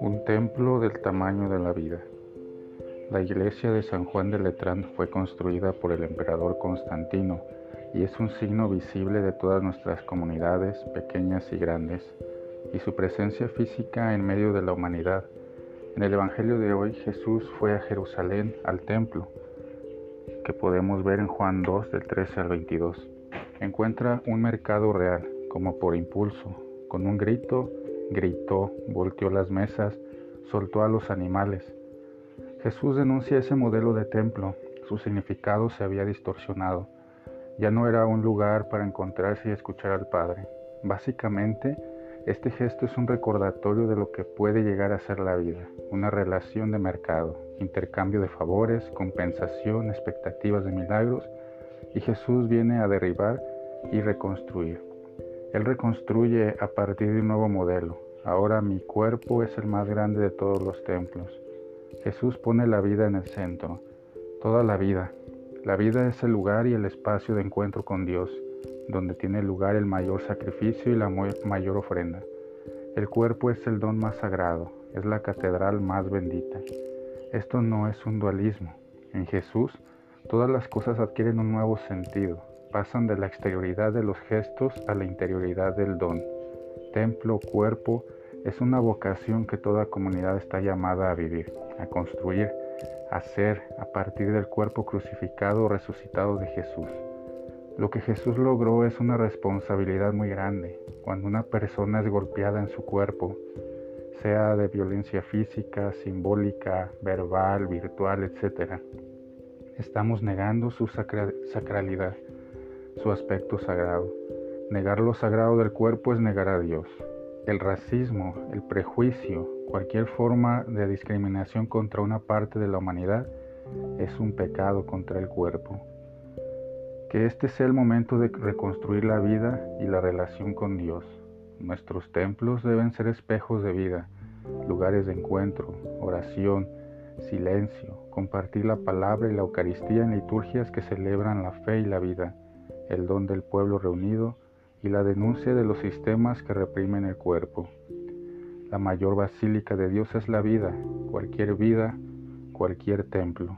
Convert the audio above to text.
Un templo del tamaño de la vida. La iglesia de San Juan de Letrán fue construida por el emperador Constantino y es un signo visible de todas nuestras comunidades, pequeñas y grandes, y su presencia física en medio de la humanidad. En el Evangelio de hoy Jesús fue a Jerusalén, al templo, que podemos ver en Juan 2 del 13 al 22. Encuentra un mercado real, como por impulso. Con un grito, gritó, volteó las mesas, soltó a los animales. Jesús denuncia ese modelo de templo. Su significado se había distorsionado. Ya no era un lugar para encontrarse y escuchar al Padre. Básicamente, este gesto es un recordatorio de lo que puede llegar a ser la vida, una relación de mercado, intercambio de favores, compensación, expectativas de milagros, y Jesús viene a derribar y reconstruir. Él reconstruye a partir de un nuevo modelo. Ahora mi cuerpo es el más grande de todos los templos. Jesús pone la vida en el centro, toda la vida, la vida es el lugar y el espacio de encuentro con Dios, donde tiene lugar el mayor sacrificio y la mayor ofrenda. El cuerpo es el don más sagrado, es la catedral más bendita. Esto no es un dualismo. En Jesús, todas las cosas adquieren un nuevo sentido, pasan de la exterioridad de los gestos a la interioridad del don. Templo, cuerpo, es una vocación que toda comunidad está llamada a vivir, a construir, hacer a partir del cuerpo crucificado resucitado de Jesús. Lo que Jesús logró es una responsabilidad muy grande. Cuando una persona es golpeada en su cuerpo, sea de violencia física, simbólica, verbal, virtual, etc., estamos negando su sacralidad, su aspecto sagrado. Negar lo sagrado del cuerpo es negar a Dios. El racismo, el prejuicio, cualquier forma de discriminación contra una parte de la humanidad es un pecado contra el cuerpo. Que este sea el momento de reconstruir la vida y la relación con Dios. Nuestros templos deben ser espejos de vida, lugares de encuentro, oración, silencio, compartir la palabra y la Eucaristía en liturgias que celebran la fe y la vida, el don del pueblo reunido y la denuncia de los sistemas que reprimen el cuerpo. La mayor basílica de Dios es la vida, cualquier vida, cualquier templo.